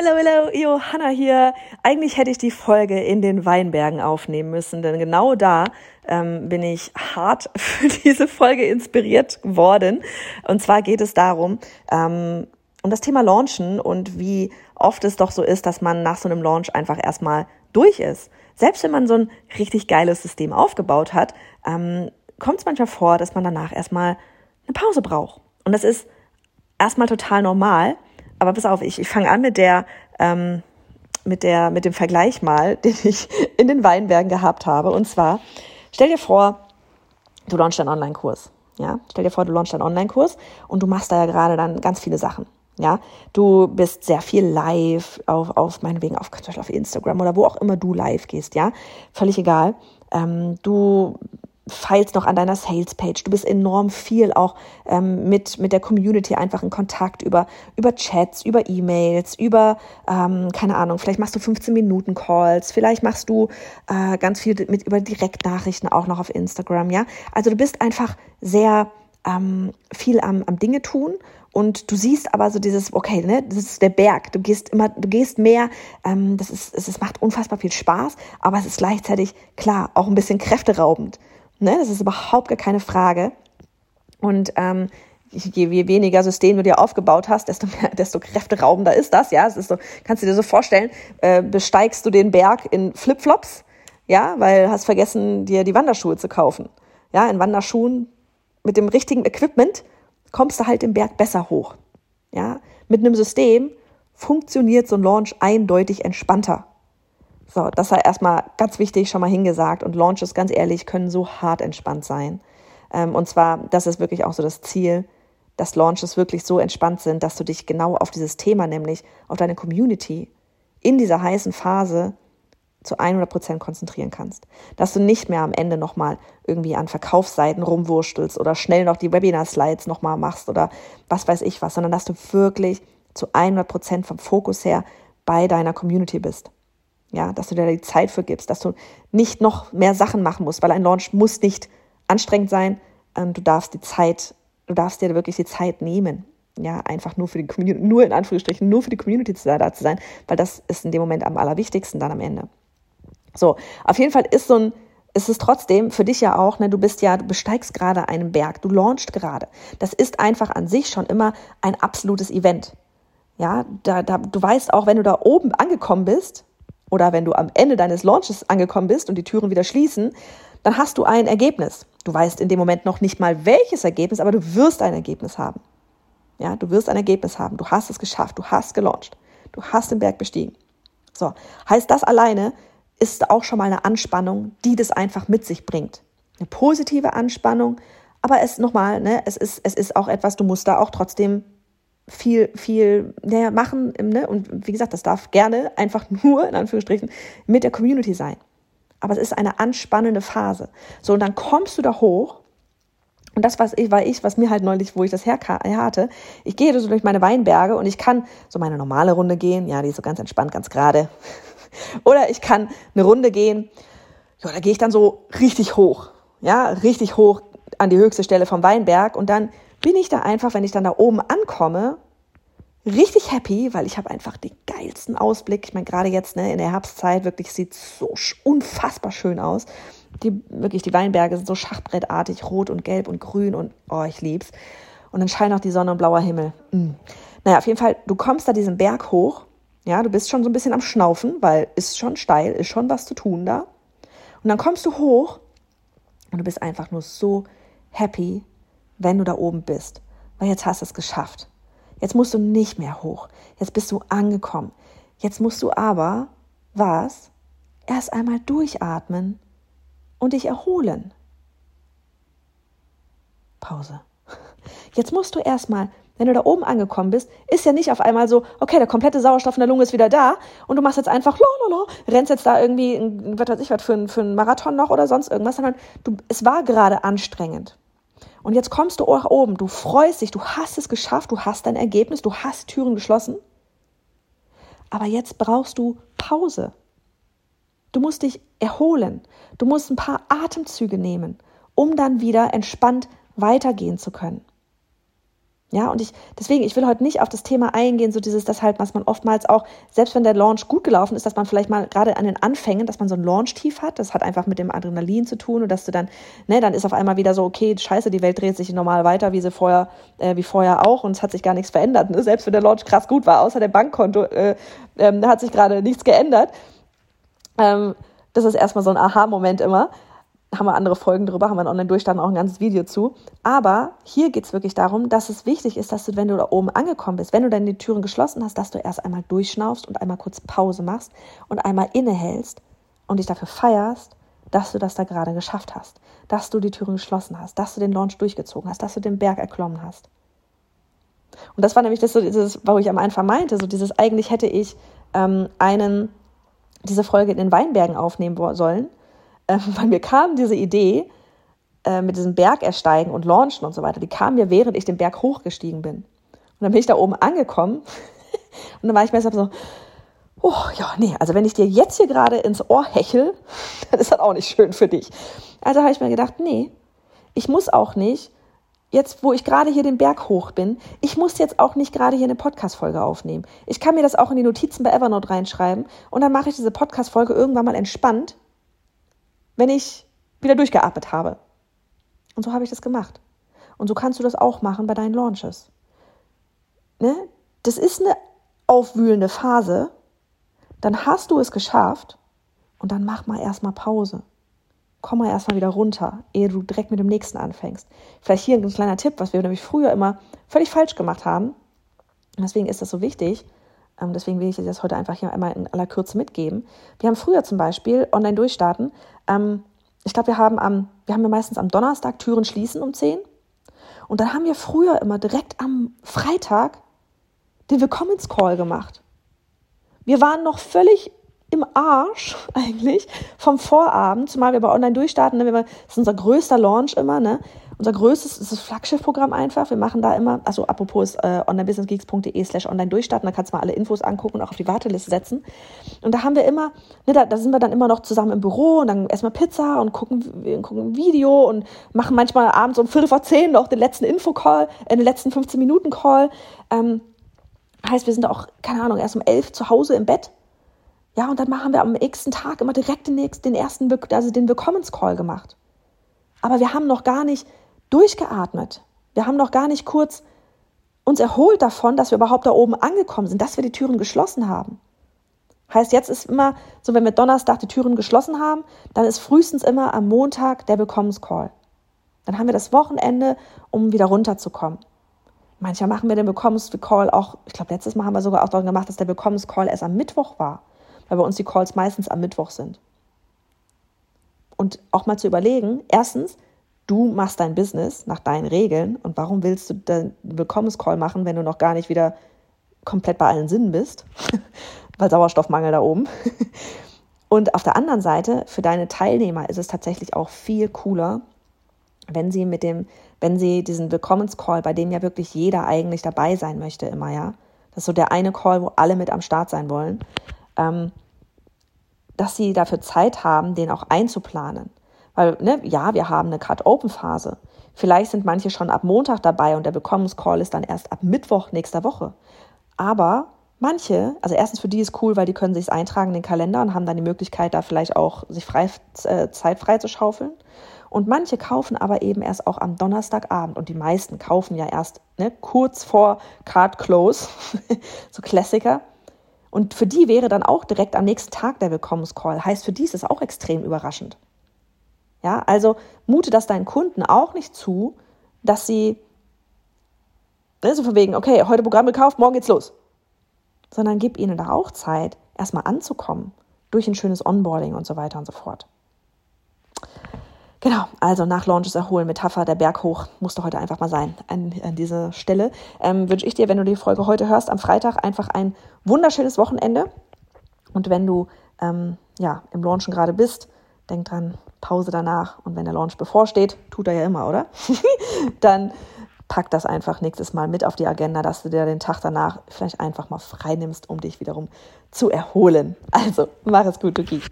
Hello, hello, Johanna hier. Eigentlich hätte ich die Folge in den Weinbergen aufnehmen müssen, denn genau da ähm, bin ich hart für diese Folge inspiriert worden. Und zwar geht es darum, ähm, um das Thema Launchen und wie oft es doch so ist, dass man nach so einem Launch einfach erstmal durch ist. Selbst wenn man so ein richtig geiles System aufgebaut hat, ähm, kommt es manchmal vor, dass man danach erstmal eine Pause braucht. Und das ist erstmal total normal. Aber pass auf, ich, ich fange an mit der, ähm, mit der, mit dem Vergleich mal, den ich in den Weinbergen gehabt habe. Und zwar, stell dir vor, du launchst einen Online-Kurs. Ja, stell dir vor, du launchst einen Online-Kurs und du machst da ja gerade dann ganz viele Sachen. Ja, du bist sehr viel live auf, auf meinetwegen auf, auf Instagram oder wo auch immer du live gehst. Ja, völlig egal. Ähm, du feilst noch an deiner Sales-Page. Du bist enorm viel auch ähm, mit, mit der Community einfach in Kontakt über, über Chats, über E-Mails, über, ähm, keine Ahnung, vielleicht machst du 15 Minuten Calls, vielleicht machst du äh, ganz viel mit über Direktnachrichten auch noch auf Instagram, ja. Also du bist einfach sehr ähm, viel am, am Dinge tun und du siehst aber so dieses, okay, ne, das ist der Berg. Du gehst immer, du gehst mehr. Ähm, das ist, es, es macht unfassbar viel Spaß, aber es ist gleichzeitig klar auch ein bisschen kräfteraubend. Ne? Das ist überhaupt gar keine Frage. Und ähm, je, weniger System du dir aufgebaut hast, desto mehr, desto kräfteraubender ist das. Ja, es ist so, kannst du dir so vorstellen, äh, besteigst du den Berg in Flipflops, ja, weil hast vergessen, dir die Wanderschuhe zu kaufen. Ja, in Wanderschuhen mit dem richtigen Equipment kommst du halt den Berg besser hoch. Ja, mit einem System funktioniert so ein Launch eindeutig entspannter. So, das sei erstmal ganz wichtig, schon mal hingesagt. Und Launches, ganz ehrlich, können so hart entspannt sein. Ähm, und zwar, das ist wirklich auch so das Ziel, dass Launches wirklich so entspannt sind, dass du dich genau auf dieses Thema, nämlich auf deine Community, in dieser heißen Phase zu 100 Prozent konzentrieren kannst. Dass du nicht mehr am Ende nochmal irgendwie an Verkaufsseiten rumwurstelst oder schnell noch die Webinar-Slides nochmal machst oder was weiß ich was, sondern dass du wirklich zu 100 Prozent vom Fokus her bei deiner Community bist. Ja, dass du dir die Zeit für gibst, dass du nicht noch mehr Sachen machen musst, weil ein Launch muss nicht anstrengend sein. Ähm, du darfst die Zeit, du darfst dir wirklich die Zeit nehmen. Ja, einfach nur für die Community, nur in Anführungsstrichen, nur für die Community da zu sein, weil das ist in dem Moment am allerwichtigsten dann am Ende. So, auf jeden Fall ist so ein, ist es trotzdem für dich ja auch, ne, du bist ja, du besteigst gerade einen Berg, du launchst gerade. Das ist einfach an sich schon immer ein absolutes Event. Ja, da, da, du weißt auch, wenn du da oben angekommen bist, oder wenn du am Ende deines Launches angekommen bist und die Türen wieder schließen, dann hast du ein Ergebnis. Du weißt in dem Moment noch nicht mal welches Ergebnis, aber du wirst ein Ergebnis haben. Ja, du wirst ein Ergebnis haben. Du hast es geschafft. Du hast gelauncht. Du hast den Berg bestiegen. So. Heißt das alleine ist auch schon mal eine Anspannung, die das einfach mit sich bringt. Eine positive Anspannung. Aber es nochmal, ne, es ist, es ist auch etwas, du musst da auch trotzdem viel, viel naja, machen. Ne? Und wie gesagt, das darf gerne einfach nur, in Anführungsstrichen, mit der Community sein. Aber es ist eine anspannende Phase. So, und dann kommst du da hoch. Und das was ich, war ich, was mir halt neulich, wo ich das her hatte, ich gehe so durch meine Weinberge und ich kann so meine normale Runde gehen. Ja, die ist so ganz entspannt, ganz gerade. Oder ich kann eine Runde gehen. Ja, da gehe ich dann so richtig hoch. Ja, richtig hoch an die höchste Stelle vom Weinberg und dann bin ich da einfach, wenn ich dann da oben ankomme, richtig happy, weil ich habe einfach den geilsten Ausblick. Ich meine, gerade jetzt ne, in der Herbstzeit wirklich sieht so unfassbar schön aus. Die, wirklich, die Weinberge sind so schachbrettartig, rot und gelb und grün und oh, ich lieb's. Und dann scheint auch die Sonne und blauer Himmel. Mm. Naja, auf jeden Fall, du kommst da diesen Berg hoch. Ja, du bist schon so ein bisschen am Schnaufen, weil ist schon steil, ist schon was zu tun da. Und dann kommst du hoch und du bist einfach nur so happy, wenn du da oben bist. Weil jetzt hast du es geschafft. Jetzt musst du nicht mehr hoch. Jetzt bist du angekommen. Jetzt musst du aber, was? Erst einmal durchatmen und dich erholen. Pause. Jetzt musst du erstmal, wenn du da oben angekommen bist, ist ja nicht auf einmal so, okay, der komplette Sauerstoff in der Lunge ist wieder da und du machst jetzt einfach, lololo, rennst jetzt da irgendwie, was weiß ich was, für, für einen Marathon noch oder sonst irgendwas, sondern du, es war gerade anstrengend. Und jetzt kommst du auch oben, du freust dich, du hast es geschafft, du hast dein Ergebnis, du hast Türen geschlossen. Aber jetzt brauchst du Pause. Du musst dich erholen. Du musst ein paar Atemzüge nehmen, um dann wieder entspannt weitergehen zu können. Ja, und ich, deswegen, ich will heute nicht auf das Thema eingehen, so dieses, das halt, was man oftmals auch, selbst wenn der Launch gut gelaufen ist, dass man vielleicht mal gerade an den Anfängen, dass man so ein Launch-Tief hat, das hat einfach mit dem Adrenalin zu tun und dass du dann, ne, dann ist auf einmal wieder so, okay, scheiße, die Welt dreht sich normal weiter, wie sie vorher, äh, wie vorher auch und es hat sich gar nichts verändert, ne? selbst wenn der Launch krass gut war, außer dem Bankkonto, äh, äh, hat sich gerade nichts geändert. Ähm, das ist erstmal so ein Aha-Moment immer haben wir andere Folgen drüber, haben wir online durchstanden auch ein ganzes Video zu. Aber hier geht es wirklich darum, dass es wichtig ist, dass du, wenn du da oben angekommen bist, wenn du die Türen geschlossen hast, dass du erst einmal durchschnaufst und einmal kurz Pause machst und einmal innehältst und dich dafür feierst, dass du das da gerade geschafft hast, dass du die Türen geschlossen hast, dass du den Launch durchgezogen hast, dass du den Berg erklommen hast. Und das war nämlich das, so dieses, wo ich am Anfang meinte, so dieses eigentlich hätte ich ähm, einen diese Folge in den Weinbergen aufnehmen sollen äh, weil mir kam diese Idee äh, mit diesem Berg ersteigen und launchen und so weiter, die kam mir, während ich den Berg hochgestiegen bin. Und dann bin ich da oben angekommen und dann war ich mir so, oh ja, nee, also wenn ich dir jetzt hier gerade ins Ohr hechel, dann ist das auch nicht schön für dich. Also habe ich mir gedacht, nee, ich muss auch nicht, jetzt wo ich gerade hier den Berg hoch bin, ich muss jetzt auch nicht gerade hier eine Podcast-Folge aufnehmen. Ich kann mir das auch in die Notizen bei Evernote reinschreiben und dann mache ich diese Podcast-Folge irgendwann mal entspannt wenn ich wieder durchgeatmet habe. Und so habe ich das gemacht. Und so kannst du das auch machen bei deinen Launches. Ne? Das ist eine aufwühlende Phase. Dann hast du es geschafft und dann mach mal erstmal Pause. Komm mal erstmal wieder runter, ehe du direkt mit dem nächsten anfängst. Vielleicht hier ein kleiner Tipp, was wir nämlich früher immer völlig falsch gemacht haben. Und deswegen ist das so wichtig. Ähm, deswegen will ich das heute einfach hier einmal in aller Kürze mitgeben. Wir haben früher zum Beispiel online durchstarten ähm, ich glaube, wir haben am, wir haben ja meistens am Donnerstag Türen schließen um 10. Und dann haben wir früher immer direkt am Freitag den Willkommenscall gemacht. Wir waren noch völlig im Arsch eigentlich vom Vorabend, zumal wir bei Online durchstarten. Ne? Das ist unser größter Launch immer, ne? Unser größtes ist das Flaggschiff-Programm einfach. Wir machen da immer, also apropos äh, onlinebusinessgeeks.de slash online durchstarten, da kannst du mal alle Infos angucken und auch auf die Warteliste setzen. Und da haben wir immer, ne, da, da sind wir dann immer noch zusammen im Büro und dann erstmal Pizza und gucken, gucken ein Video und machen manchmal abends um Viertel vor zehn noch den letzten Infocall, äh, den letzten 15 Minuten Call. Ähm, heißt, wir sind auch, keine Ahnung, erst um elf zu Hause im Bett. Ja, und dann machen wir am nächsten Tag immer direkt den, nächsten, den ersten, also den Willkommenscall gemacht. Aber wir haben noch gar nicht durchgeatmet. Wir haben noch gar nicht kurz uns erholt davon, dass wir überhaupt da oben angekommen sind, dass wir die Türen geschlossen haben. Heißt, jetzt ist immer so, wenn wir Donnerstag die Türen geschlossen haben, dann ist frühestens immer am Montag der Willkommenscall. Dann haben wir das Wochenende, um wieder runterzukommen. Manchmal machen wir den Willkommenscall auch, ich glaube, letztes Mal haben wir sogar auch daran gemacht, dass der Willkommenscall erst am Mittwoch war, weil bei uns die Calls meistens am Mittwoch sind. Und auch mal zu überlegen, erstens, du machst dein Business nach deinen Regeln und warum willst du den Willkommenscall machen, wenn du noch gar nicht wieder komplett bei allen Sinnen bist, weil Sauerstoffmangel da oben. Und auf der anderen Seite, für deine Teilnehmer ist es tatsächlich auch viel cooler, wenn sie mit dem, wenn sie diesen Willkommenscall, bei dem ja wirklich jeder eigentlich dabei sein möchte, immer, ja. Das ist so der eine Call, wo alle mit am Start sein wollen, ähm, dass sie dafür Zeit haben, den auch einzuplanen. Weil, ne, ja, wir haben eine Cut-Open-Phase. Vielleicht sind manche schon ab Montag dabei und der Bekommenscall ist dann erst ab Mittwoch nächster Woche. Aber manche, also erstens für die ist cool, weil die können sich eintragen in den Kalender und haben dann die Möglichkeit, da vielleicht auch sich frei, äh, Zeit frei zu schaufeln. Und manche kaufen aber eben erst auch am Donnerstagabend. Und die meisten kaufen ja erst ne, kurz vor Card Close, so Klassiker. Und für die wäre dann auch direkt am nächsten Tag der Willkommenscall. Heißt, für die ist es auch extrem überraschend. Ja, also mute das deinen Kunden auch nicht zu, dass sie ne, so von wegen, okay, heute Programm gekauft, morgen geht's los. Sondern gib ihnen da auch Zeit, erstmal anzukommen, durch ein schönes Onboarding und so weiter und so fort. Genau, also nach Launches erholen, Metapher, der Berg hoch, musste heute einfach mal sein an, an dieser Stelle. Ähm, wünsche ich dir, wenn du die Folge heute hörst, am Freitag einfach ein wunderschönes Wochenende. Und wenn du ähm, ja, im Launchen gerade bist, denk dran, Pause danach und wenn der Launch bevorsteht, tut er ja immer, oder? Dann pack das einfach nächstes Mal mit auf die Agenda, dass du dir den Tag danach vielleicht einfach mal frei nimmst, um dich wiederum zu erholen. Also, mach es gut, Duki.